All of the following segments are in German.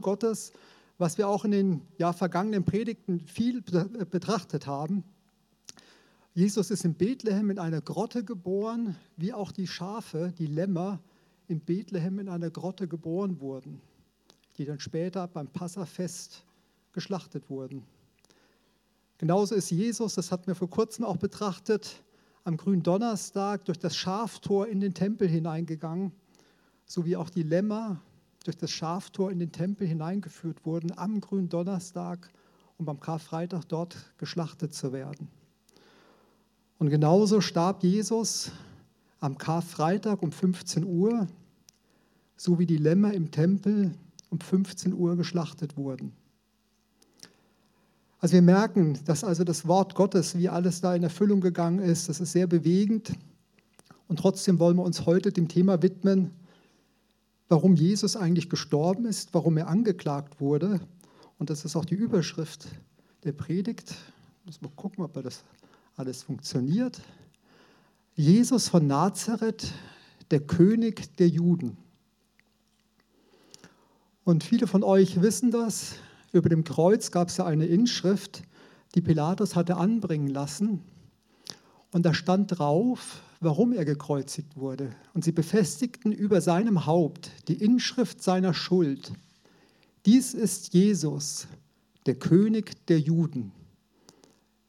Gottes, was wir auch in den ja, vergangenen Predigten viel betrachtet haben. Jesus ist in Bethlehem in einer Grotte geboren, wie auch die Schafe, die Lämmer in Bethlehem in einer Grotte geboren wurden, die dann später beim Passafest geschlachtet wurden. Genauso ist Jesus, das hatten wir vor kurzem auch betrachtet, am grünen Donnerstag durch das Schaftor in den Tempel hineingegangen, so wie auch die Lämmer durch das Schaftor in den Tempel hineingeführt wurden am grünen Donnerstag, um am Karfreitag dort geschlachtet zu werden. Und genauso starb Jesus am Karfreitag um 15 Uhr, so wie die Lämmer im Tempel um 15 Uhr geschlachtet wurden. Also wir merken, dass also das Wort Gottes, wie alles da in Erfüllung gegangen ist, das ist sehr bewegend. Und trotzdem wollen wir uns heute dem Thema widmen, warum Jesus eigentlich gestorben ist, warum er angeklagt wurde. Und das ist auch die Überschrift der Predigt. Müssen wir gucken, ob das alles funktioniert. Jesus von Nazareth, der König der Juden. Und viele von euch wissen das. Über dem Kreuz gab es ja eine Inschrift, die Pilatus hatte anbringen lassen. Und da stand drauf, warum er gekreuzigt wurde. Und sie befestigten über seinem Haupt die Inschrift seiner Schuld. Dies ist Jesus, der König der Juden.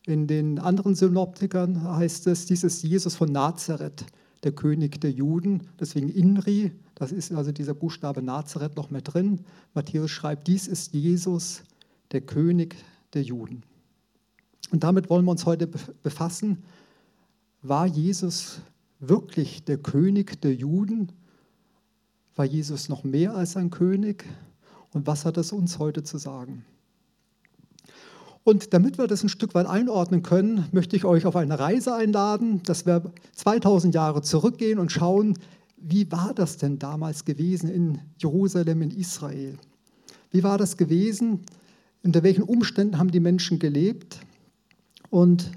In den anderen Synoptikern heißt es, dies ist Jesus von Nazareth, der König der Juden. Deswegen Inri, das ist also dieser Buchstabe Nazareth noch mit drin. Matthäus schreibt, dies ist Jesus, der König der Juden. Und damit wollen wir uns heute befassen. War Jesus wirklich der König der Juden? War Jesus noch mehr als ein König? Und was hat es uns heute zu sagen? Und damit wir das ein Stück weit einordnen können, möchte ich euch auf eine Reise einladen, dass wir 2000 Jahre zurückgehen und schauen, wie war das denn damals gewesen in Jerusalem, in Israel? Wie war das gewesen? Unter welchen Umständen haben die Menschen gelebt? Und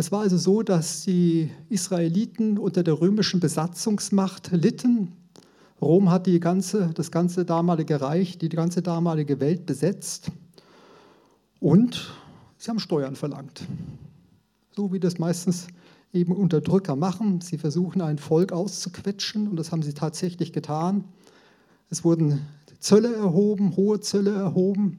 es war also so, dass die Israeliten unter der römischen Besatzungsmacht litten. Rom hat die ganze, das ganze damalige Reich, die ganze damalige Welt besetzt. Und sie haben Steuern verlangt. So wie das meistens eben Unterdrücker machen. Sie versuchen, ein Volk auszuquetschen und das haben sie tatsächlich getan. Es wurden Zölle erhoben, hohe Zölle erhoben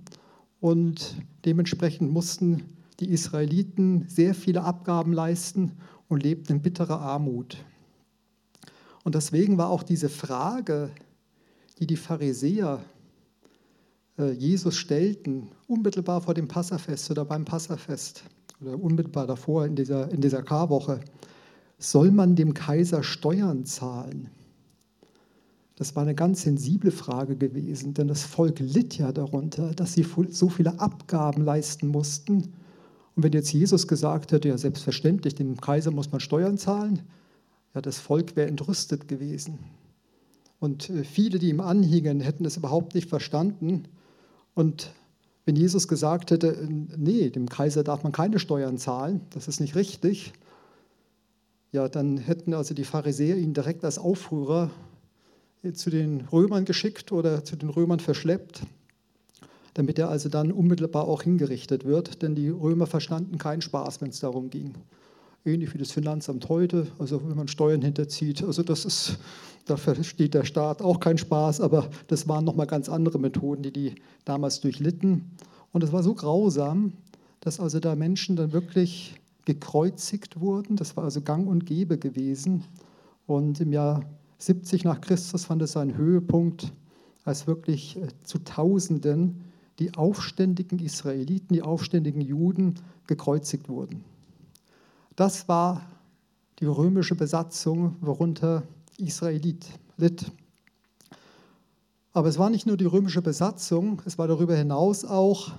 und dementsprechend mussten die Israeliten sehr viele Abgaben leisten und lebten in bitterer Armut. Und deswegen war auch diese Frage, die die Pharisäer äh, Jesus stellten, unmittelbar vor dem Passafest oder beim Passafest, oder unmittelbar davor in dieser, in dieser Karwoche, soll man dem Kaiser Steuern zahlen? Das war eine ganz sensible Frage gewesen, denn das Volk litt ja darunter, dass sie so viele Abgaben leisten mussten. Und wenn jetzt Jesus gesagt hätte, ja selbstverständlich, dem Kaiser muss man Steuern zahlen, ja das Volk wäre entrüstet gewesen. Und äh, viele, die ihm anhingen, hätten es überhaupt nicht verstanden. Und wenn Jesus gesagt hätte, nee, dem Kaiser darf man keine Steuern zahlen, das ist nicht richtig, ja, dann hätten also die Pharisäer ihn direkt als Aufrührer zu den Römern geschickt oder zu den Römern verschleppt, damit er also dann unmittelbar auch hingerichtet wird, denn die Römer verstanden keinen Spaß, wenn es darum ging. Ähnlich wie das Finanzamt heute, also wenn man Steuern hinterzieht, also das ist, da versteht der Staat auch keinen Spaß, aber das waren nochmal ganz andere Methoden, die die damals durchlitten. Und es war so grausam, dass also da Menschen dann wirklich gekreuzigt wurden. Das war also gang und gäbe gewesen. Und im Jahr 70 nach Christus fand es seinen Höhepunkt, als wirklich äh, zu Tausenden die aufständigen Israeliten, die aufständigen Juden gekreuzigt wurden. Das war die römische Besatzung, worunter Israelit litt. Aber es war nicht nur die römische Besatzung, es war darüber hinaus auch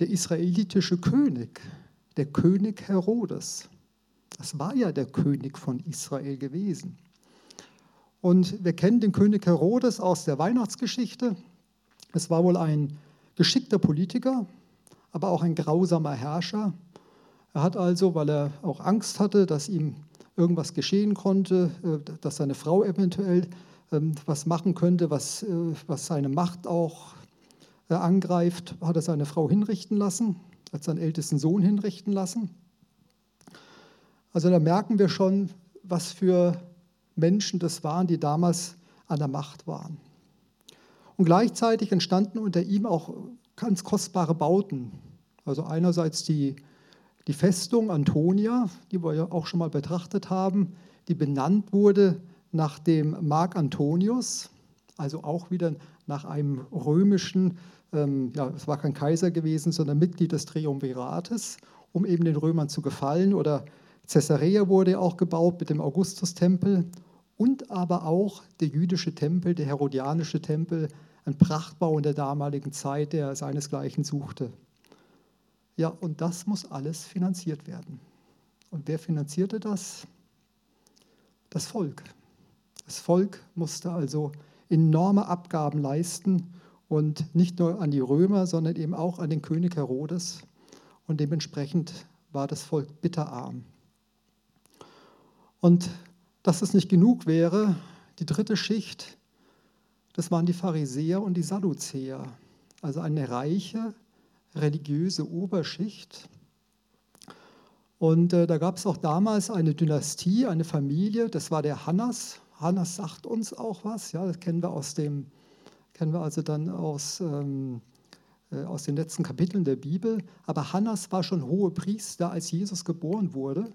der israelitische König, der König Herodes. Das war ja der König von Israel gewesen. Und wir kennen den König Herodes aus der Weihnachtsgeschichte. Es war wohl ein geschickter Politiker, aber auch ein grausamer Herrscher. Er hat also, weil er auch Angst hatte, dass ihm irgendwas geschehen konnte, äh, dass seine Frau eventuell ähm, was machen könnte, was, äh, was seine Macht auch äh, angreift, hat er seine Frau hinrichten lassen, hat seinen ältesten Sohn hinrichten lassen. Also da merken wir schon, was für Menschen das waren, die damals an der Macht waren. Und gleichzeitig entstanden unter ihm auch ganz kostbare Bauten. Also einerseits die, die Festung Antonia, die wir ja auch schon mal betrachtet haben, die benannt wurde nach dem Mark Antonius, also auch wieder nach einem römischen, ähm, ja, es war kein Kaiser gewesen, sondern Mitglied des Triumvirates, um eben den Römern zu gefallen. Oder Caesarea wurde auch gebaut mit dem Augustustempel und aber auch der jüdische Tempel, der herodianische Tempel, ein Prachtbau in der damaligen Zeit, der seinesgleichen suchte. Ja, und das muss alles finanziert werden. Und wer finanzierte das? Das Volk. Das Volk musste also enorme Abgaben leisten und nicht nur an die Römer, sondern eben auch an den König Herodes. Und dementsprechend war das Volk bitterarm. Und dass es nicht genug wäre, die dritte Schicht, das waren die Pharisäer und die Sadduzäer, also eine reiche religiöse Oberschicht. Und äh, da gab es auch damals eine Dynastie, eine Familie, das war der Hannas. Hannas sagt uns auch was, ja, das kennen wir aus dem, kennen wir also dann aus, ähm, äh, aus den letzten Kapiteln der Bibel. Aber Hannas war schon hohe Priester, als Jesus geboren wurde.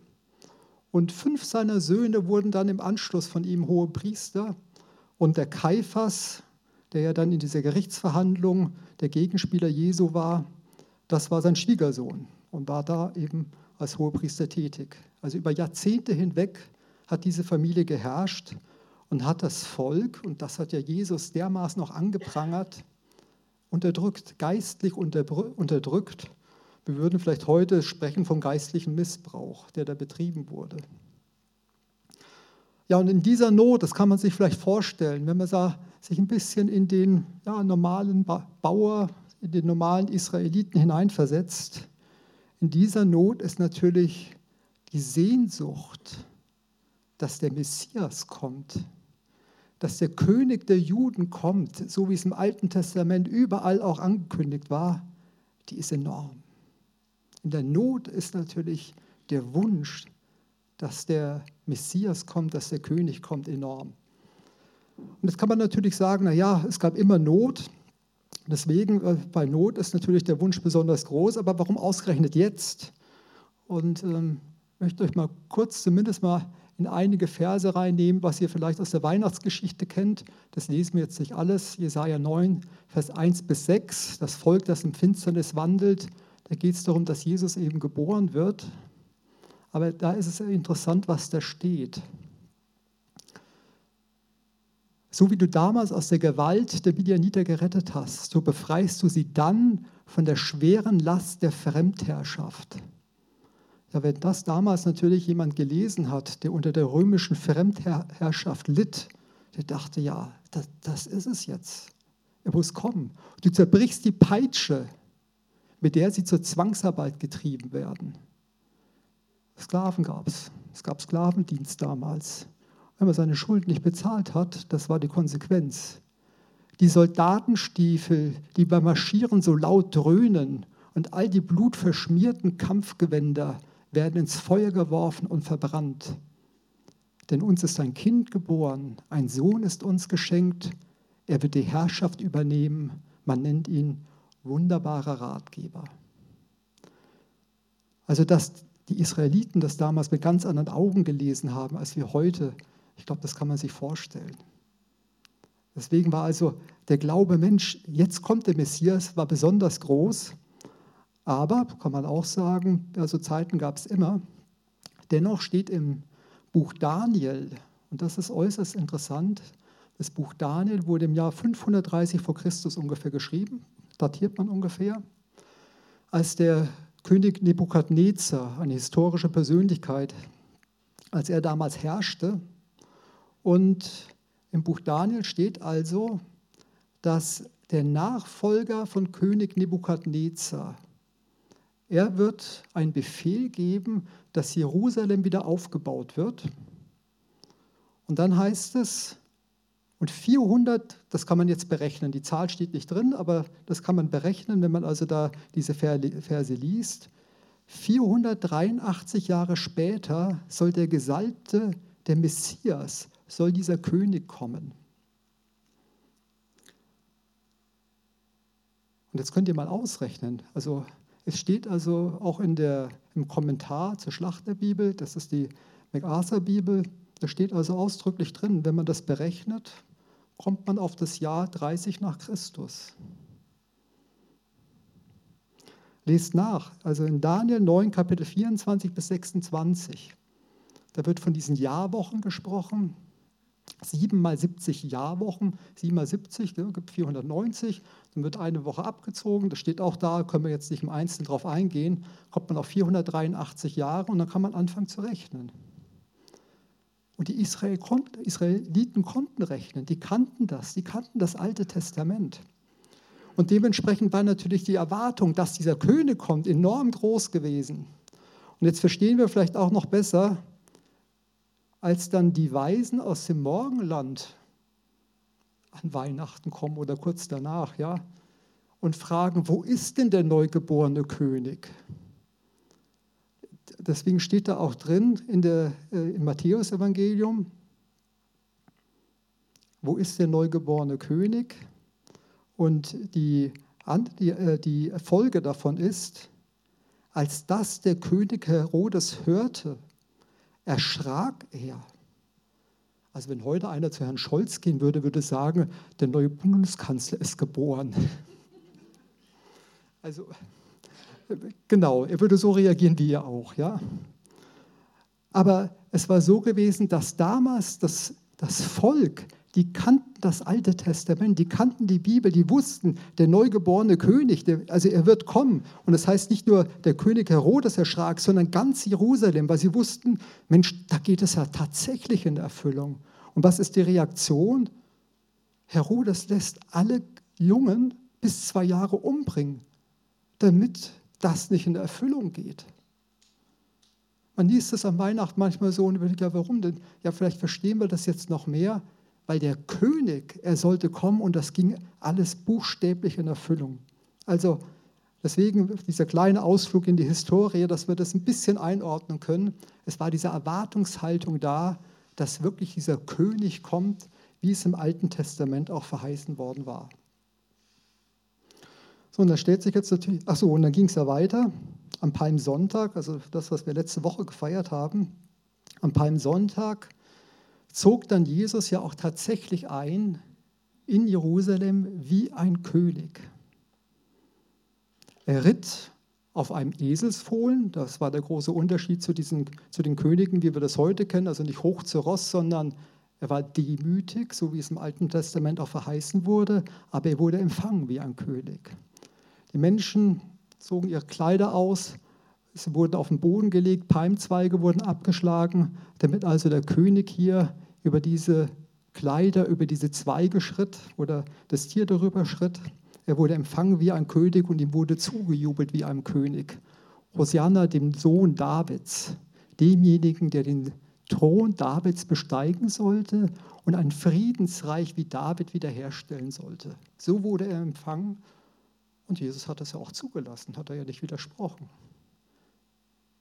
Und fünf seiner Söhne wurden dann im Anschluss von ihm hohe Priester. Und der Kaiphas, der ja dann in dieser Gerichtsverhandlung der Gegenspieler Jesu war, das war sein Schwiegersohn und war da eben als Hohepriester tätig. Also über Jahrzehnte hinweg hat diese Familie geherrscht und hat das Volk, und das hat ja Jesus dermaßen noch angeprangert, unterdrückt, geistlich unterdrückt. Wir würden vielleicht heute sprechen vom geistlichen Missbrauch, der da betrieben wurde. Ja, und in dieser Not, das kann man sich vielleicht vorstellen, wenn man sich ein bisschen in den ja, normalen Bauer, in den normalen Israeliten hineinversetzt, in dieser Not ist natürlich die Sehnsucht, dass der Messias kommt, dass der König der Juden kommt, so wie es im Alten Testament überall auch angekündigt war, die ist enorm. In der Not ist natürlich der Wunsch, dass der Messias kommt, dass der König kommt, enorm. Und jetzt kann man natürlich sagen, naja, es gab immer Not. Deswegen, äh, bei Not ist natürlich der Wunsch besonders groß, aber warum ausgerechnet jetzt? Und ähm, ich möchte euch mal kurz zumindest mal in einige Verse reinnehmen, was ihr vielleicht aus der Weihnachtsgeschichte kennt. Das lesen wir jetzt nicht alles. Jesaja 9, Vers 1 bis 6. Das Volk, das im Finsternis wandelt. Da geht es darum, dass Jesus eben geboren wird. Aber da ist es interessant, was da steht. So wie du damals aus der Gewalt der Midianiter gerettet hast, so befreist du sie dann von der schweren Last der Fremdherrschaft. Ja, wenn das damals natürlich jemand gelesen hat, der unter der römischen Fremdherrschaft litt, der dachte, ja, das, das ist es jetzt. Er muss kommen. Du zerbrichst die Peitsche, mit der sie zur Zwangsarbeit getrieben werden. Sklaven gab es. Es gab Sklavendienst damals. Wenn man seine Schulden nicht bezahlt hat, das war die Konsequenz. Die Soldatenstiefel, die beim Marschieren so laut dröhnen und all die blutverschmierten Kampfgewänder werden ins Feuer geworfen und verbrannt. Denn uns ist ein Kind geboren, ein Sohn ist uns geschenkt, er wird die Herrschaft übernehmen, man nennt ihn wunderbarer Ratgeber. Also das die Israeliten das damals mit ganz anderen Augen gelesen haben, als wir heute. Ich glaube, das kann man sich vorstellen. Deswegen war also der Glaube, Mensch, jetzt kommt der Messias, war besonders groß. Aber, kann man auch sagen, also Zeiten gab es immer. Dennoch steht im Buch Daniel, und das ist äußerst interessant, das Buch Daniel wurde im Jahr 530 vor Christus ungefähr geschrieben, datiert man ungefähr, als der König Nebukadnezar, eine historische Persönlichkeit, als er damals herrschte. Und im Buch Daniel steht also, dass der Nachfolger von König Nebukadnezar, er wird einen Befehl geben, dass Jerusalem wieder aufgebaut wird. Und dann heißt es, Und 400, das kann man jetzt berechnen, die Zahl steht nicht drin, aber das kann man berechnen, wenn man also da diese Verse liest. 483 Jahre später soll der Gesalbte, der Messias, soll dieser König kommen. Und jetzt könnt ihr mal ausrechnen. Also es steht also auch in der, im Kommentar zur Schlacht der Bibel, das ist die MacArthur-Bibel, da steht also ausdrücklich drin, wenn man das berechnet, kommt man auf das Jahr 30 nach Christus. Lest nach, also in Daniel 9, Kapitel 24 bis 26. Da wird von diesen Jahrwochen gesprochen. 7 mal 70 Jahrwochen, 7 mal 70 ja, gibt 490, dann wird eine Woche abgezogen, das steht auch da, können wir jetzt nicht im Einzelnen drauf eingehen, kommt man auf 483 Jahre und dann kann man anfangen zu rechnen. Und die Israel Israeliten konnten rechnen, die kannten das, die kannten das Alte Testament. Und dementsprechend war natürlich die Erwartung, dass dieser König kommt, enorm groß gewesen. Und jetzt verstehen wir vielleicht auch noch besser, als dann die Weisen aus dem Morgenland an Weihnachten kommen oder kurz danach, ja, und fragen, wo ist denn der neugeborene König? Deswegen steht da auch drin in der, äh, im Matthäusevangelium, wo ist der neugeborene König? Und die, die, äh, die Folge davon ist, als das der König Herodes hörte, erschrak er. Also wenn heute einer zu Herrn Scholz gehen würde, würde sagen, der neue Bundeskanzler ist geboren. Also genau, er würde so reagieren wie ihr auch, ja. Aber es war so gewesen, dass damals das, das Volk, die kannten das Alte Testament, die kannten die Bibel, die wussten, der neugeborene König, der, also er wird kommen. Und das heißt nicht nur der König Herodes erschrak, sondern ganz Jerusalem, weil sie wussten, Mensch, da geht es ja tatsächlich in Erfüllung. Und was ist die Reaktion? Herodes lässt alle Jungen bis zwei Jahre umbringen, damit das nicht in Erfüllung geht. Man liest es am Weihnachten manchmal so und überlegt, ja, warum denn? Ja, vielleicht verstehen wir das jetzt noch mehr, weil der König, er sollte kommen und das ging alles buchstäblich in Erfüllung. Also deswegen dieser kleine Ausflug in die Historie, dass wir das ein bisschen einordnen können. Es war diese Erwartungshaltung da, dass wirklich dieser König kommt, wie es im Alten Testament auch verheißen worden war. So, und da stellt sich jetzt natürlich, ach so, und dann ging es ja weiter am Palmsonntag, also das, was wir letzte Woche gefeiert haben. Am Palmsonntag zog dann Jesus ja auch tatsächlich ein in Jerusalem wie ein König. Er ritt auf einem Eselsfohlen, das war der große Unterschied zu, diesen, zu den Königen, wie wir das heute kennen, also nicht hoch zu Ross, sondern er war demütig, so wie es im Alten Testament auch verheißen wurde, aber er wurde empfangen wie ein König. Die Menschen zogen ihre Kleider aus, sie wurden auf den Boden gelegt, Palmzweige wurden abgeschlagen, damit also der König hier über diese Kleider, über diese Zweige schritt oder das Tier darüber schritt. Er wurde empfangen wie ein König und ihm wurde zugejubelt wie einem König. Hosianna, dem Sohn Davids, demjenigen, der den Thron Davids besteigen sollte und ein Friedensreich wie David wiederherstellen sollte. So wurde er empfangen und Jesus hat das ja auch zugelassen, hat er ja nicht widersprochen.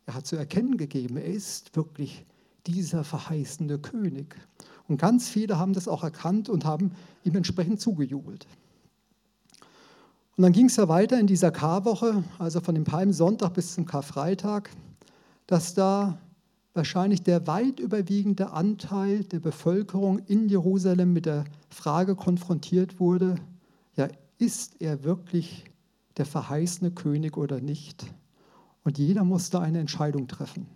Er hat zu erkennen gegeben, er ist wirklich dieser verheißene König. Und ganz viele haben das auch erkannt und haben ihm entsprechend zugejubelt. Und dann ging es ja weiter in dieser Karwoche, also von dem Palmsonntag bis zum Karfreitag, dass da wahrscheinlich der weit überwiegende Anteil der Bevölkerung in Jerusalem mit der Frage konfrontiert wurde, ja, ist er wirklich der verheißene König oder nicht. Und jeder musste eine Entscheidung treffen.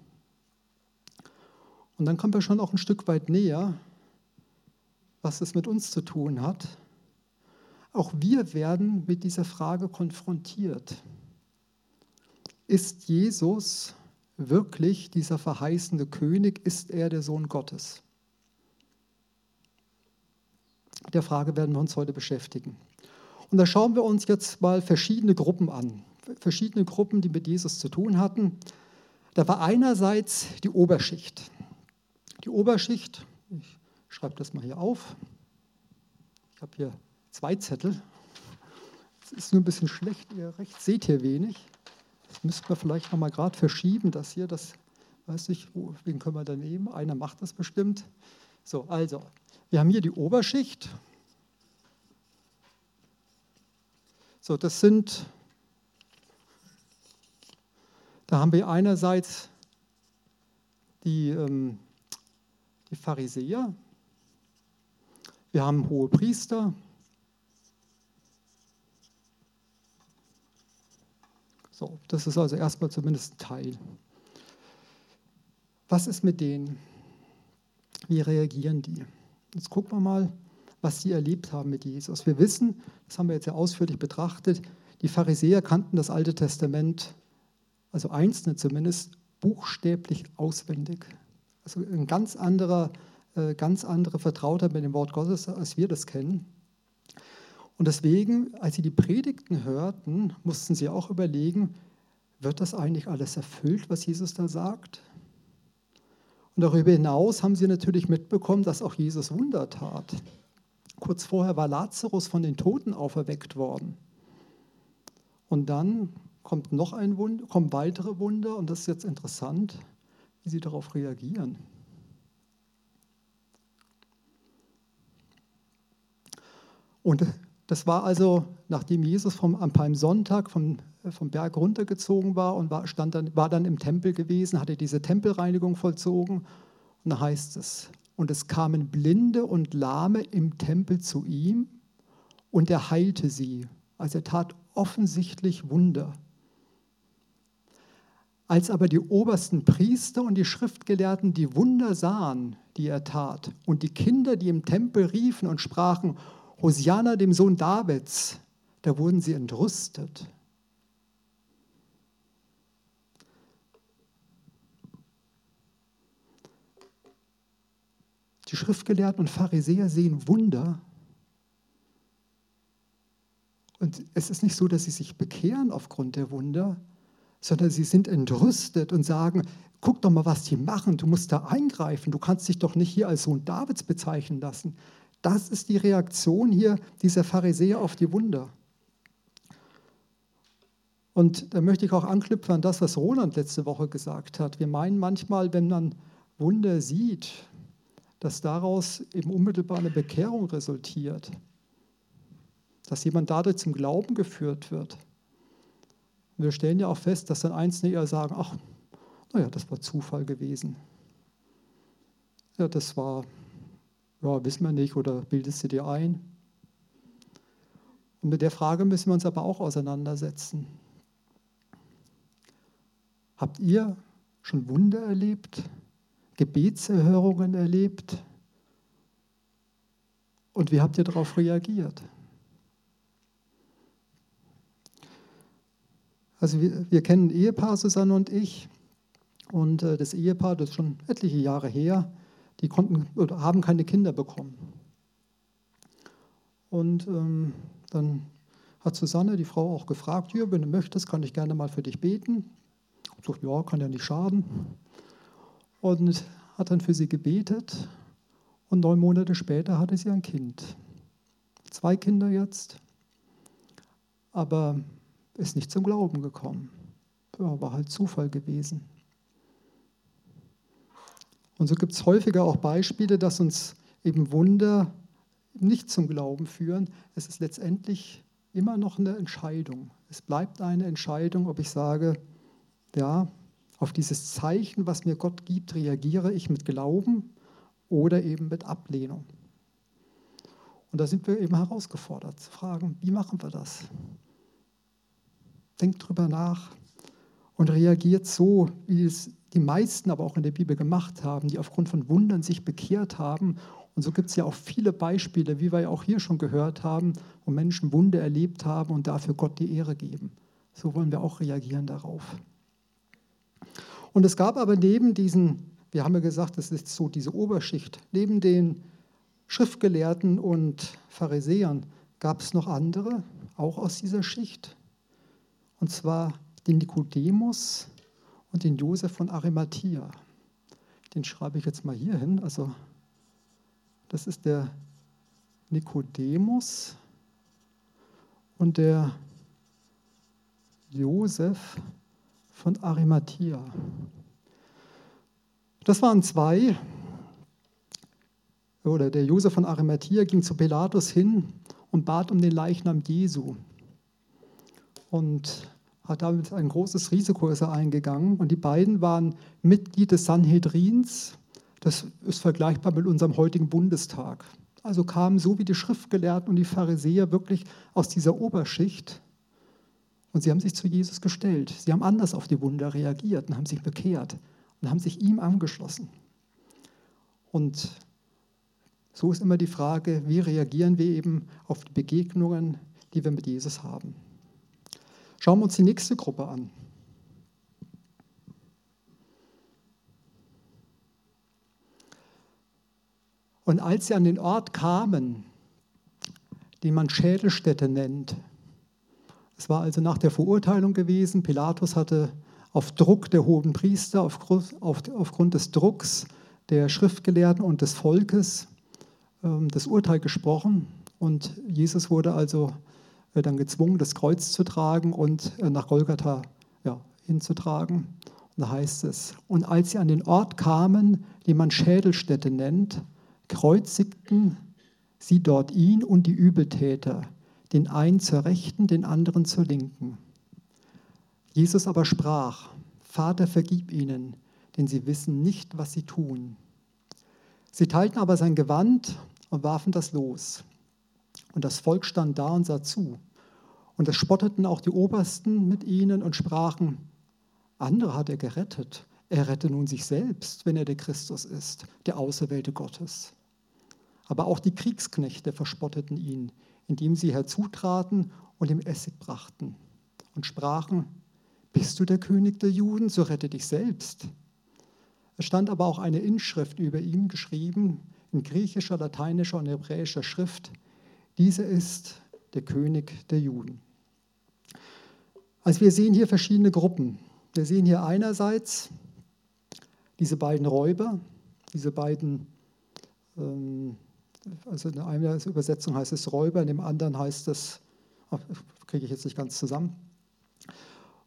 Und dann kommen wir schon auch ein Stück weit näher, was es mit uns zu tun hat. Auch wir werden mit dieser Frage konfrontiert. Ist Jesus wirklich dieser verheißene König? Ist er der Sohn Gottes? Der Frage werden wir uns heute beschäftigen. Und da schauen wir uns jetzt mal verschiedene Gruppen an. Verschiedene Gruppen, die mit Jesus zu tun hatten. Da war einerseits die Oberschicht. Die Oberschicht, ich schreibe das mal hier auf. Ich habe hier zwei Zettel. Es ist nur ein bisschen schlecht, ihr rechts seht hier wenig. Das müssten wir vielleicht nochmal gerade verschieben, das hier, das weiß ich, wen können wir da nehmen? Einer macht das bestimmt. So, also, wir haben hier die Oberschicht. So, das sind, da haben wir einerseits die, ähm, die Pharisäer, wir haben hohe Priester, So, das ist also erstmal zumindest ein Teil. Was ist mit denen? Wie reagieren die? Jetzt gucken wir mal, was sie erlebt haben mit Jesus. Wir wissen, das haben wir jetzt ja ausführlich betrachtet, die Pharisäer kannten das Alte Testament, also einzelne zumindest, buchstäblich auswendig. Also ein ganz anderer, äh, ganz andere Vertrauter mit dem Wort Gottes, als wir das kennen. Und deswegen, als sie die Predigten hörten, mussten sie auch überlegen, wird das eigentlich alles erfüllt, was Jesus da sagt? Und darüber hinaus haben sie natürlich mitbekommen, dass auch Jesus Wunder tat. Kurz vorher war Lazarus von den Toten auferweckt worden. Und dann kommt noch ein Wunder, kommen weitere Wunder und das ist jetzt interessant, wie sie darauf reagieren. Und das war also, nachdem Jesus vom, am Palmsonntag vom, vom Berg runtergezogen war und war, stand dann, war dann im Tempel gewesen, hatte diese Tempelreinigung vollzogen. Und da heißt es, und es kamen Blinde und Lahme im Tempel zu ihm und er heilte sie. Also er tat offensichtlich Wunder. Als aber die obersten Priester und die Schriftgelehrten die Wunder sahen, die er tat, und die Kinder, die im Tempel riefen und sprachen, Hosianna, dem Sohn Davids, da wurden sie entrüstet. Die Schriftgelehrten und Pharisäer sehen Wunder. Und es ist nicht so, dass sie sich bekehren aufgrund der Wunder, sondern sie sind entrüstet und sagen, guck doch mal, was die machen, du musst da eingreifen, du kannst dich doch nicht hier als Sohn Davids bezeichnen lassen. Das ist die Reaktion hier dieser Pharisäer auf die Wunder. Und da möchte ich auch anknüpfen an das, was Roland letzte Woche gesagt hat. Wir meinen manchmal, wenn man Wunder sieht, dass daraus eben unmittelbar eine Bekehrung resultiert, dass jemand dadurch zum Glauben geführt wird. Und wir stellen ja auch fest, dass dann Einzelne eher sagen, ach, naja, das war Zufall gewesen. Ja, das war ja, wissen wir nicht oder bildest du dir ein? Und mit der Frage müssen wir uns aber auch auseinandersetzen. Habt ihr schon Wunder erlebt, Gebetserhörungen erlebt? Und wie habt ihr darauf reagiert? Also wir, wir kennen Ehepaar, Susanne und ich. Und äh, das Ehepaar, das ist schon etliche Jahre her, die konnten oder haben keine Kinder bekommen. Und ähm, dann hat Susanne, die Frau, auch gefragt, hier, wenn du möchtest, kann ich gerne mal für dich beten. Ich sagte, ja, kann ja nicht schaden. Und hat dann für sie gebetet. Und neun Monate später hatte sie ein Kind. Zwei Kinder jetzt. Aber ist nicht zum Glauben gekommen. Ja, war halt Zufall gewesen. Und so gibt es häufiger auch Beispiele, dass uns eben Wunder nicht zum Glauben führen. Es ist letztendlich immer noch eine Entscheidung. Es bleibt eine Entscheidung, ob ich sage, ja, auf dieses Zeichen, was mir Gott gibt, reagiere ich mit Glauben oder eben mit Ablehnung. Und da sind wir eben herausgefordert zu fragen, wie machen wir das? Denkt drüber nach und reagiert so, wie es die meisten aber auch in der Bibel gemacht haben, die aufgrund von Wundern sich bekehrt haben. Und so gibt es ja auch viele Beispiele, wie wir ja auch hier schon gehört haben, wo Menschen Wunder erlebt haben und dafür Gott die Ehre geben. So wollen wir auch reagieren darauf. Und es gab aber neben diesen, wir haben ja gesagt, das ist so diese Oberschicht, neben den Schriftgelehrten und Pharisäern gab es noch andere, auch aus dieser Schicht. Und zwar den Nikodemus, und den Josef von Arimathea. Den schreibe ich jetzt mal hier hin. Also, das ist der Nikodemus und der Josef von Arimathea. Das waren zwei, oder der Josef von Arimathea ging zu Pilatus hin und bat um den Leichnam Jesu. Und hat damit ein großes Risiko eingegangen. Und die beiden waren Mitglied des Sanhedrins. Das ist vergleichbar mit unserem heutigen Bundestag. Also kamen so wie die Schriftgelehrten und die Pharisäer wirklich aus dieser Oberschicht. Und sie haben sich zu Jesus gestellt. Sie haben anders auf die Wunder reagiert und haben sich bekehrt und haben sich ihm angeschlossen. Und so ist immer die Frage, wie reagieren wir eben auf die Begegnungen, die wir mit Jesus haben. Schauen wir uns die nächste Gruppe an. Und als sie an den Ort kamen, den man Schädelstätte nennt, es war also nach der Verurteilung gewesen, Pilatus hatte auf Druck der hohen Priester, aufgrund des Drucks der Schriftgelehrten und des Volkes ähm, das Urteil gesprochen. Und Jesus wurde also äh, dann gezwungen, das Kreuz zu tragen und äh, nach Golgatha ja, hinzutragen. Und da heißt es, und als sie an den Ort kamen, den man Schädelstätte nennt, kreuzigten sie dort ihn und die Übeltäter, den einen zur Rechten, den anderen zur Linken. Jesus aber sprach, Vater, vergib ihnen, denn sie wissen nicht, was sie tun. Sie teilten aber sein Gewand und warfen das los. Und das Volk stand da und sah zu. Und es spotteten auch die Obersten mit ihnen und sprachen, andere hat er gerettet. Er rette nun sich selbst, wenn er der Christus ist, der Auserwählte Gottes. Aber auch die Kriegsknechte verspotteten ihn, indem sie herzutraten und ihm Essig brachten und sprachen, bist du der König der Juden, so rette dich selbst. Es stand aber auch eine Inschrift über ihm geschrieben, in griechischer, lateinischer und hebräischer Schrift, dieser ist der König der Juden. Also wir sehen hier verschiedene Gruppen. Wir sehen hier einerseits diese beiden Räuber, diese beiden, ähm, also in einer Übersetzung heißt es Räuber, in dem anderen heißt es, kriege ich jetzt nicht ganz zusammen.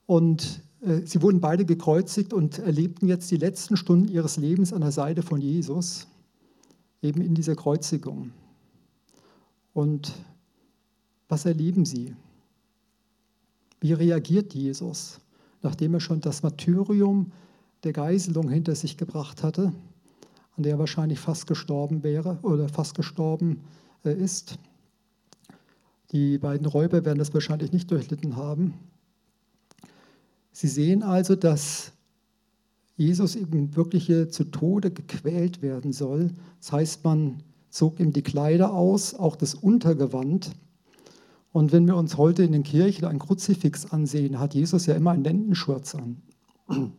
Und äh, sie wurden beide gekreuzigt und erlebten jetzt die letzten Stunden ihres Lebens an der Seite von Jesus eben in dieser Kreuzigung. Und was erleben sie? Wie reagiert Jesus, nachdem er schon das Martyrium der Geiselung hinter sich gebracht hatte, an der er wahrscheinlich fast gestorben wäre oder fast gestorben äh, ist? Die beiden Räuber werden das wahrscheinlich nicht durchlitten haben. Sie sehen also, dass Jesus eben wirklich hier zu Tode gequält werden soll. Das heißt, man zog ihm die Kleider aus, auch das Untergewand. Und wenn wir uns heute in den Kirchen ein Kruzifix ansehen, hat Jesus ja immer einen Lendenschurz an. Wir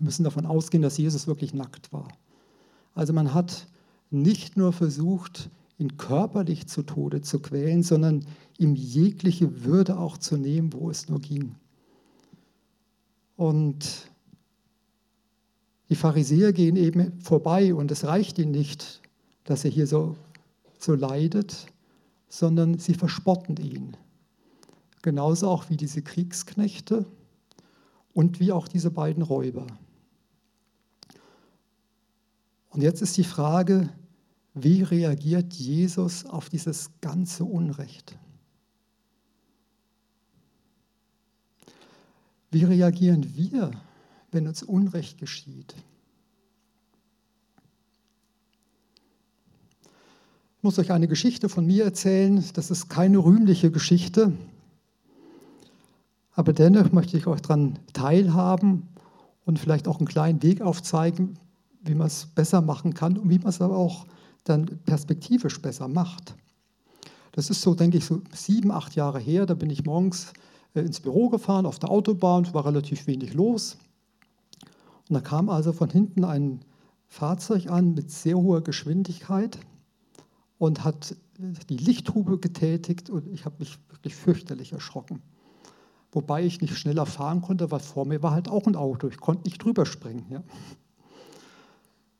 müssen davon ausgehen, dass Jesus wirklich nackt war. Also man hat nicht nur versucht, ihn körperlich zu Tode zu quälen, sondern ihm jegliche Würde auch zu nehmen, wo es nur ging. Und die Pharisäer gehen eben vorbei und es reicht ihnen nicht, dass er hier so, so leidet, sondern sie verspotten ihn. Genauso auch wie diese Kriegsknechte und wie auch diese beiden Räuber. Und jetzt ist die Frage, wie reagiert Jesus auf dieses ganze Unrecht? Wie reagieren wir wenn uns Unrecht geschieht. Ich muss euch eine Geschichte von mir erzählen. Das ist keine rühmliche Geschichte, aber dennoch möchte ich euch daran teilhaben und vielleicht auch einen kleinen Weg aufzeigen, wie man es besser machen kann und wie man es aber auch dann perspektivisch besser macht. Das ist so, denke ich, so sieben, acht Jahre her. Da bin ich morgens äh, ins Büro gefahren auf der Autobahn, war relativ wenig los. Und da kam also von hinten ein Fahrzeug an mit sehr hoher Geschwindigkeit und hat die Lichthube getätigt und ich habe mich wirklich fürchterlich erschrocken. Wobei ich nicht schneller fahren konnte, weil vor mir war halt auch ein Auto. Ich konnte nicht drüber springen. Ja.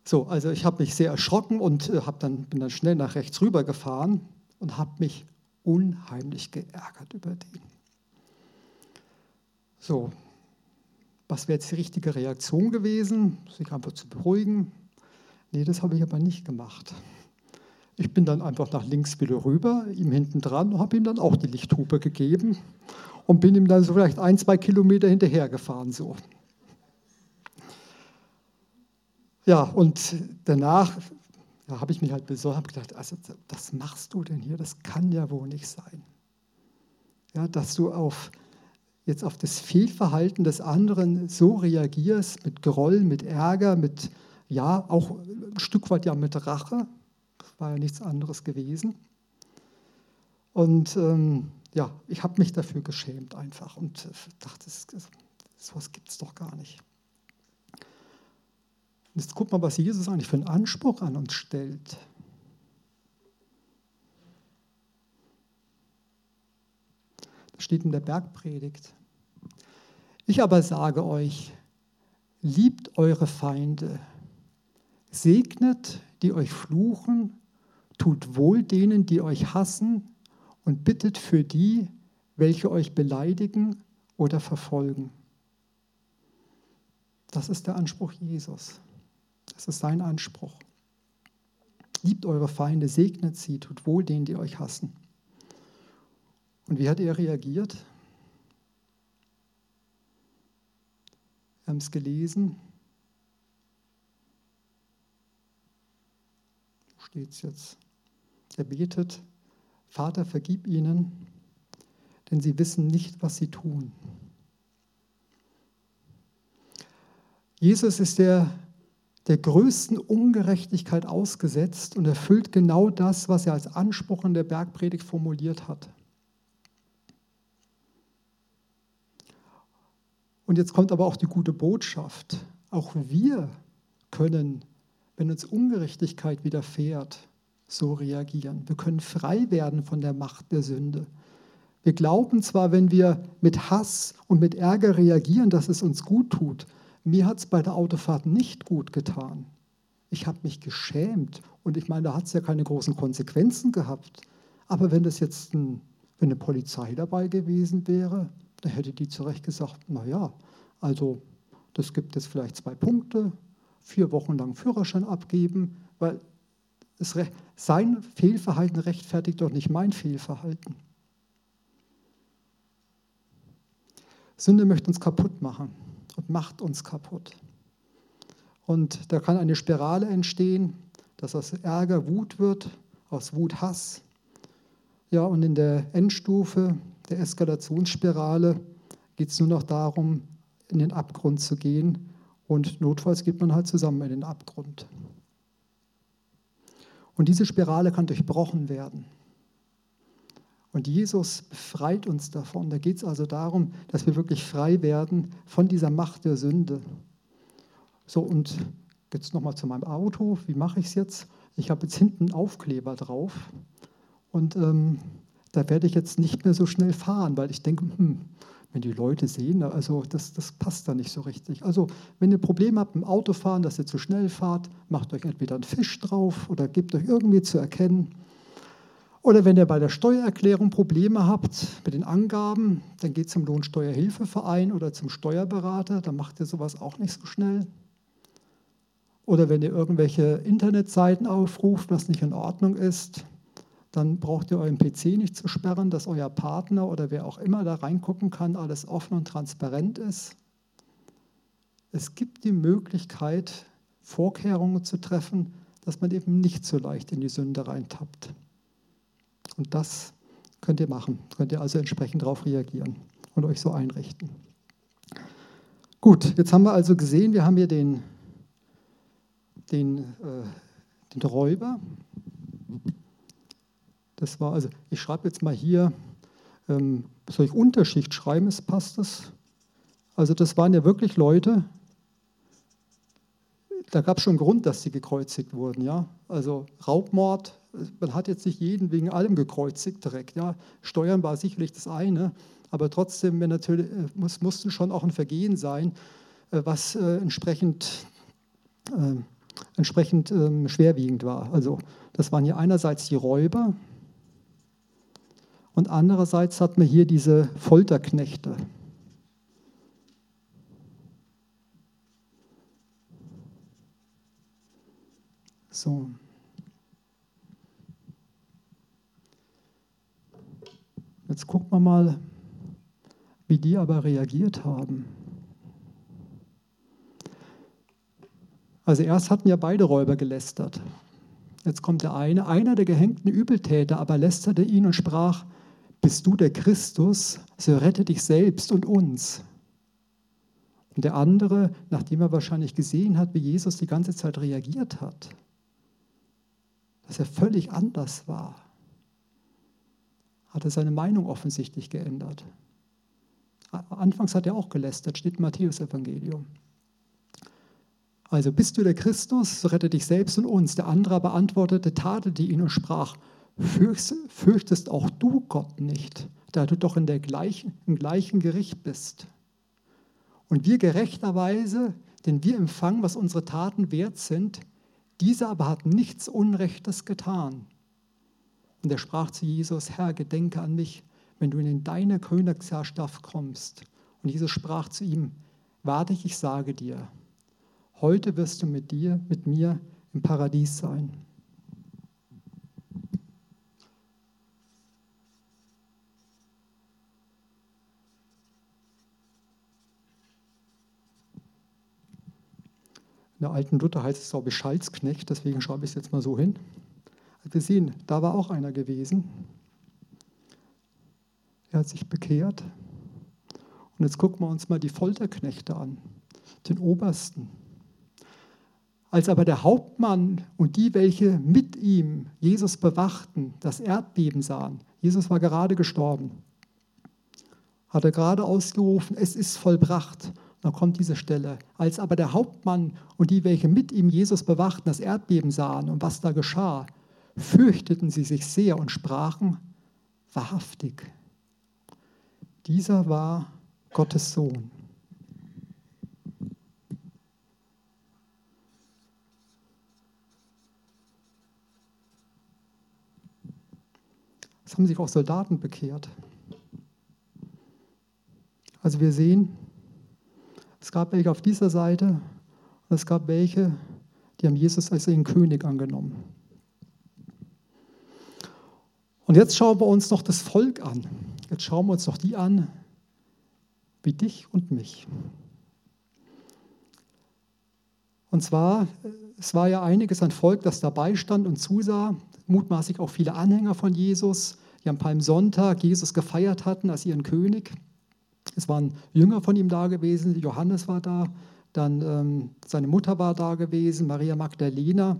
So, also ich habe mich sehr erschrocken und äh, dann, bin dann schnell nach rechts rüber gefahren. und habe mich unheimlich geärgert über den. So, was wäre jetzt die richtige Reaktion gewesen? Sich einfach zu beruhigen? Nee, das habe ich aber nicht gemacht. Ich bin dann einfach nach links wieder rüber, ihm hinten dran und habe ihm dann auch die Lichthupe gegeben und bin ihm dann so vielleicht ein, zwei Kilometer hinterhergefahren. So. Ja, und danach ja, habe ich mich halt besorgt, habe gedacht, also was machst du denn hier? Das kann ja wohl nicht sein. Ja, dass du auf, jetzt auf das Fehlverhalten des anderen so reagierst, mit Groll, mit Ärger, mit, ja, auch ein Stück weit ja mit Rache war ja nichts anderes gewesen. Und ähm, ja, ich habe mich dafür geschämt einfach und dachte, sowas gibt es doch gar nicht. Jetzt guck mal, was Jesus eigentlich für einen Anspruch an uns stellt. Das steht in der Bergpredigt. Ich aber sage euch, liebt eure Feinde, segnet, die euch fluchen Tut wohl denen, die euch hassen und bittet für die, welche euch beleidigen oder verfolgen. Das ist der Anspruch Jesus. Das ist sein Anspruch. Liebt eure Feinde, segnet sie, tut wohl denen, die euch hassen. Und wie hat er reagiert? Wir haben es gelesen. Wo steht es jetzt? Er betet, Vater, vergib ihnen, denn sie wissen nicht, was sie tun. Jesus ist der, der größten Ungerechtigkeit ausgesetzt und erfüllt genau das, was er als Anspruch in der Bergpredigt formuliert hat. Und jetzt kommt aber auch die gute Botschaft. Auch wir können, wenn uns Ungerechtigkeit widerfährt, so reagieren. Wir können frei werden von der Macht der Sünde. Wir glauben zwar, wenn wir mit Hass und mit Ärger reagieren, dass es uns gut tut. Mir hat es bei der Autofahrt nicht gut getan. Ich habe mich geschämt und ich meine, da hat es ja keine großen Konsequenzen gehabt. Aber wenn das jetzt ein, wenn eine Polizei dabei gewesen wäre, dann hätte die zu Recht gesagt, naja, also das gibt jetzt vielleicht zwei Punkte, vier Wochen lang Führerschein abgeben, weil sein Fehlverhalten rechtfertigt doch nicht mein Fehlverhalten. Sünde möchte uns kaputt machen und macht uns kaputt. Und da kann eine Spirale entstehen, dass aus Ärger Wut wird, aus Wut Hass. Ja, und in der Endstufe der Eskalationsspirale geht es nur noch darum, in den Abgrund zu gehen. Und notfalls geht man halt zusammen in den Abgrund. Und diese Spirale kann durchbrochen werden. Und Jesus befreit uns davon. Da geht es also darum, dass wir wirklich frei werden von dieser Macht der Sünde. So, und jetzt nochmal zu meinem Auto. Wie mache ich es jetzt? Ich habe jetzt hinten einen Aufkleber drauf. Und ähm, da werde ich jetzt nicht mehr so schnell fahren, weil ich denke, hm, wenn die Leute sehen, also das, das passt da nicht so richtig. Also wenn ihr Probleme habt im Autofahren, dass ihr zu schnell fahrt, macht euch entweder einen Fisch drauf oder gebt euch irgendwie zu erkennen. Oder wenn ihr bei der Steuererklärung Probleme habt mit den Angaben, dann geht zum Lohnsteuerhilfeverein oder zum Steuerberater, dann macht ihr sowas auch nicht so schnell. Oder wenn ihr irgendwelche Internetseiten aufruft, was nicht in Ordnung ist, dann braucht ihr euren PC nicht zu sperren, dass euer Partner oder wer auch immer da reingucken kann, alles offen und transparent ist. Es gibt die Möglichkeit, Vorkehrungen zu treffen, dass man eben nicht so leicht in die Sünde reintappt. Und das könnt ihr machen, könnt ihr also entsprechend darauf reagieren und euch so einrichten. Gut, jetzt haben wir also gesehen, wir haben hier den, den, äh, den Räuber, das war also, ich schreibe jetzt mal hier, ähm, soll ich Unterschicht schreiben, ist, passt das? Also das waren ja wirklich Leute, da gab es schon einen Grund, dass sie gekreuzigt wurden. Ja? Also Raubmord, man hat jetzt nicht jeden wegen allem gekreuzigt direkt. Ja? Steuern war sicherlich das eine, aber trotzdem natürlich, äh, muss, musste schon auch ein Vergehen sein, äh, was äh, entsprechend, äh, entsprechend ähm, schwerwiegend war. Also das waren hier einerseits die Räuber, Und andererseits hat man hier diese Folterknechte. So. Jetzt gucken wir mal, wie die aber reagiert haben. Also erst hatten ja beide Räuber gelästert. Jetzt kommt der eine, einer der gehängten Übeltäter, aber lästerte ihn und sprach, bist du der Christus, so rette dich selbst und uns. Und der andere, nachdem er wahrscheinlich gesehen hat, wie Jesus die ganze Zeit reagiert hat, dass er völlig anders war, hat er seine Meinung offensichtlich geändert. Anfangs hat er auch gelästert, steht im Matthäus-Evangelium. Also bist du der Christus, so rette dich selbst und uns. Der andere aber antwortete, tadelte ihn und sprach, fürchtest auch du Gott nicht, da du doch in der gleichen, im gleichen Gericht bist. Und wir gerechterweise, denn wir empfangen, was unsere Taten wert sind, dieser aber hat nichts Unrechtes getan. Und er sprach zu Jesus, Herr, gedenke an mich, wenn du in deine Königsherrschaft kommst. Und Jesus sprach zu ihm, warte ich, ich sage dir, Heute wirst du mit dir, mit mir im Paradies sein. In der alten Luther heißt es, glaube ich, Schalzknecht, deswegen schreibe ich es jetzt mal so hin. Wir sehen, da war auch einer gewesen. Er hat sich bekehrt. Und jetzt gucken wir uns mal die Folterknechte an, den Obersten. Als aber der Hauptmann und die, welche mit ihm Jesus bewachten, das Erdbeben sahen, Jesus war gerade gestorben, hat er gerade ausgerufen, es ist vollbracht. Dann kommt diese Stelle. Als aber der Hauptmann und die, welche mit ihm Jesus bewachten, das Erdbeben sahen und was da geschah, fürchteten sie sich sehr und sprachen, wahrhaftig, dieser war Gottes Sohn. Es haben sich auch Soldaten bekehrt. Also wir sehen, es gab welche auf dieser Seite und es gab welche, die haben Jesus als ihren König angenommen. Und jetzt schauen wir uns noch das Volk an. Jetzt schauen wir uns noch die an, wie dich und mich. Und zwar, es war ja einiges an Volk, das dabei stand und zusah mutmaßlich auch viele Anhänger von Jesus, die am Palmsonntag Jesus gefeiert hatten als ihren König. Es waren Jünger von ihm da gewesen, Johannes war da, dann ähm, seine Mutter war da gewesen, Maria Magdalena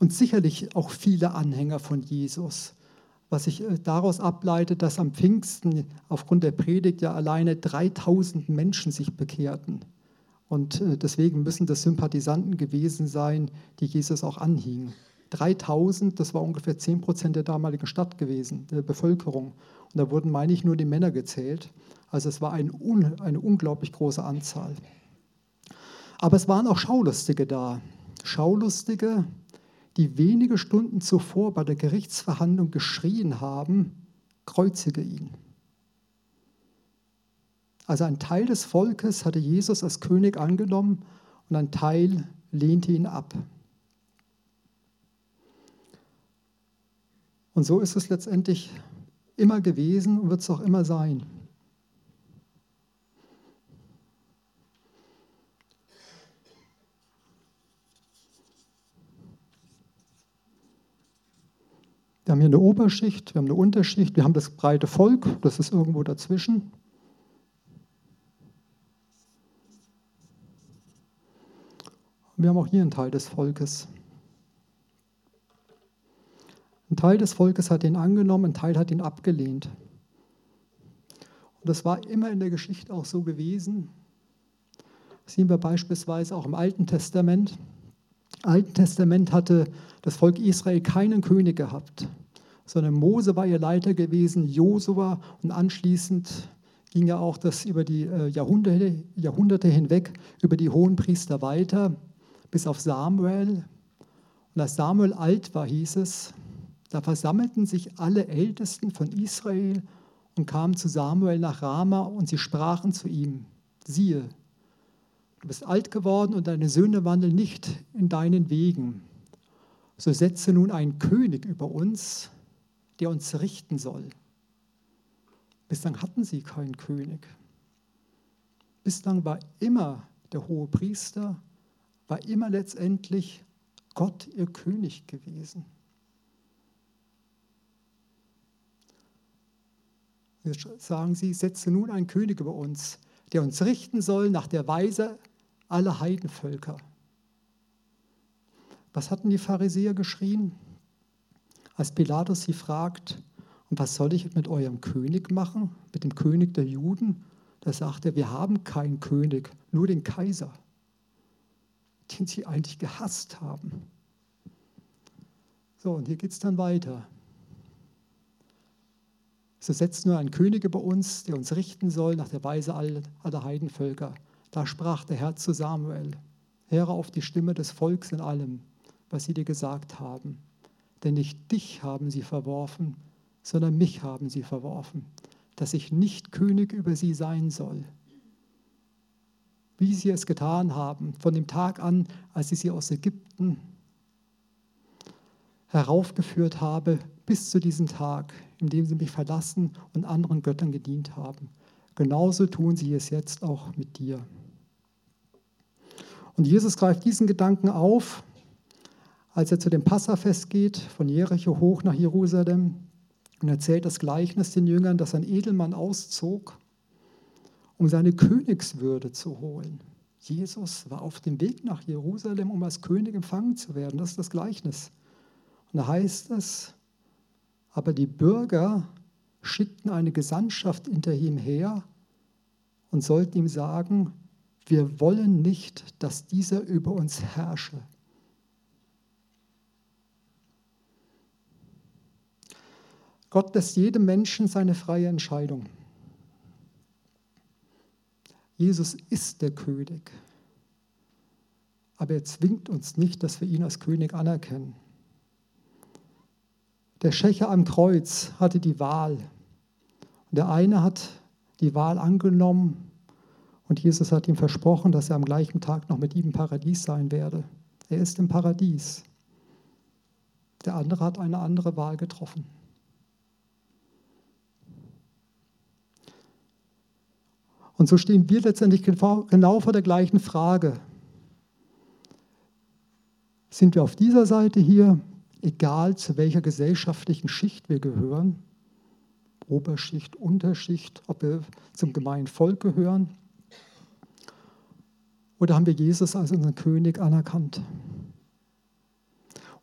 und sicherlich auch viele Anhänger von Jesus. Was sich äh, daraus ableitet, dass am Pfingsten aufgrund der Predigt ja alleine 3000 Menschen sich bekehrten. Und äh, deswegen müssen das Sympathisanten gewesen sein, die Jesus auch anhingen. 3000, das war ungefähr 10 Prozent der damaligen Stadt gewesen, der Bevölkerung. Und da wurden, meine ich, nur die Männer gezählt. Also es war ein, eine unglaublich große Anzahl. Aber es waren auch Schaulustige da. Schaulustige, die wenige Stunden zuvor bei der Gerichtsverhandlung geschrien haben, kreuzige ihn. Also ein Teil des Volkes hatte Jesus als König angenommen und ein Teil lehnte ihn ab. Und so ist es letztendlich immer gewesen und wird es auch immer sein. Wir haben hier eine Oberschicht, wir haben eine Unterschicht, wir haben das breite Volk, das ist irgendwo dazwischen. Wir haben auch hier einen Teil des Volkes. Ein Teil des Volkes hat ihn angenommen, ein Teil hat ihn abgelehnt. Und das war immer in der Geschichte auch so gewesen. Das sehen wir beispielsweise auch im Alten Testament. Im Alten Testament hatte das Volk Israel keinen König gehabt, sondern Mose war ihr Leiter gewesen, Josua und anschließend ging ja auch das über die äh, Jahrhunderte, Jahrhunderte hinweg über die hohen Priester weiter bis auf Samuel. Und als Samuel alt war, hieß es, Da versammelten sich alle Ältesten von Israel und kamen zu Samuel nach Rama und sie sprachen zu ihm, siehe, du bist alt geworden und deine Söhne wandeln nicht in deinen Wegen. So setze nun einen König über uns, der uns richten soll. Bislang hatten sie keinen König. Bislang war immer der hohe Priester, war immer letztendlich Gott ihr König gewesen. Sagen sie, setze nun einen König über uns, der uns richten soll nach der Weise aller Heidenvölker. Was hatten die Pharisäer geschrien? Als Pilatus sie fragt, und was soll ich mit eurem König machen, mit dem König der Juden? Da sagt er, wir haben keinen König, nur den Kaiser, den sie eigentlich gehasst haben. So, und hier geht es dann weiter. So setzt nur ein König über uns, der uns richten soll nach der Weise aller Heidenvölker. Da sprach der Herr zu Samuel, höre auf die Stimme des Volks in allem, was sie dir gesagt haben. Denn nicht dich haben sie verworfen, sondern mich haben sie verworfen, dass ich nicht König über sie sein soll. Wie sie es getan haben, von dem Tag an, als ich sie aus Ägypten heraufgeführt habe, bis zu diesem Tag, indem sie mich verlassen und anderen Göttern gedient haben. Genauso tun sie es jetzt auch mit dir. Und Jesus greift diesen Gedanken auf, als er zu dem Passafest geht, von Jericho hoch nach Jerusalem und erzählt das Gleichnis den Jüngern, dass ein Edelmann auszog, um seine Königswürde zu holen. Jesus war auf dem Weg nach Jerusalem, um als König empfangen zu werden. Das ist das Gleichnis. Und da heißt es, aber die Bürger schickten eine Gesandtschaft hinter ihm her und sollten ihm sagen, wir wollen nicht, dass dieser über uns herrsche. Gott lässt jedem Menschen seine freie Entscheidung. Jesus ist der König, aber er zwingt uns nicht, dass wir ihn als König anerkennen. Der Schächer am Kreuz hatte die Wahl. Und der eine hat die Wahl angenommen und Jesus hat ihm versprochen, dass er am gleichen Tag noch mit ihm im Paradies sein werde. Er ist im Paradies. Der andere hat eine andere Wahl getroffen. Und so stehen wir letztendlich genau vor der gleichen Frage. Sind wir auf dieser Seite hier egal zu welcher gesellschaftlichen Schicht wir gehören, Oberschicht, Unterschicht, ob wir zum gemeinen Volk gehören, oder haben wir Jesus als unseren König anerkannt?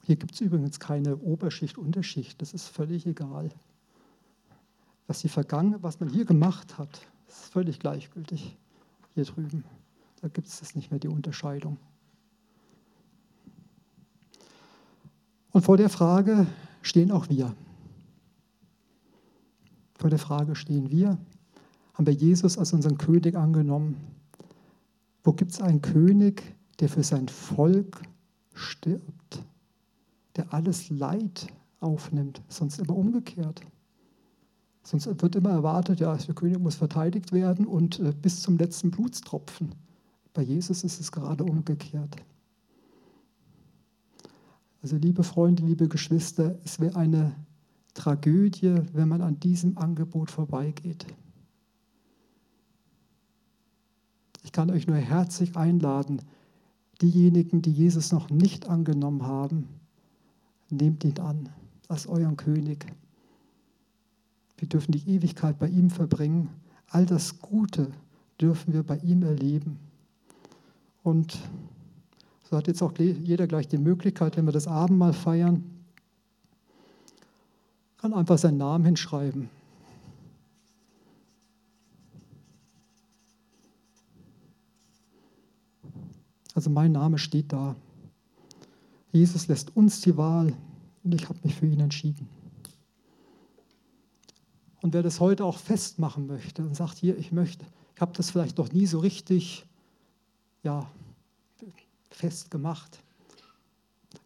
Hier gibt es übrigens keine Oberschicht, Unterschicht, das ist völlig egal. Was, die Vergangen was man hier gemacht hat, ist völlig gleichgültig hier drüben. Da gibt es nicht mehr die Unterscheidung. Und vor der Frage stehen auch wir. Vor der Frage stehen wir. Haben wir Jesus als unseren König angenommen? Wo gibt es einen König, der für sein Volk stirbt, der alles Leid aufnimmt, sonst immer umgekehrt? Sonst wird immer erwartet, ja, der König muss verteidigt werden und äh, bis zum letzten Blutstropfen. Bei Jesus ist es gerade umgekehrt. Also liebe Freunde, liebe Geschwister, es wäre eine Tragödie, wenn man an diesem Angebot vorbeigeht. Ich kann euch nur herzlich einladen, diejenigen, die Jesus noch nicht angenommen haben, nehmt ihn an als euren König. Wir dürfen die Ewigkeit bei ihm verbringen. All das Gute dürfen wir bei ihm erleben. Und so hat jetzt auch jeder gleich die Möglichkeit, wenn wir das Abendmahl feiern, kann einfach seinen Namen hinschreiben. Also mein Name steht da. Jesus lässt uns die Wahl und ich habe mich für ihn entschieden. Und wer das heute auch festmachen möchte und sagt, hier, ich möchte, ich habe das vielleicht noch nie so richtig, ja, festgemacht.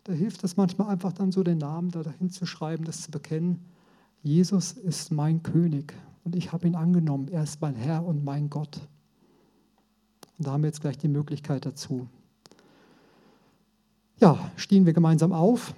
Da hilft es manchmal einfach dann so den Namen da hinzuschreiben, das zu bekennen. Jesus ist mein König und ich habe ihn angenommen. Er ist mein Herr und mein Gott. Und da haben wir jetzt gleich die Möglichkeit dazu. Ja, stehen wir gemeinsam auf.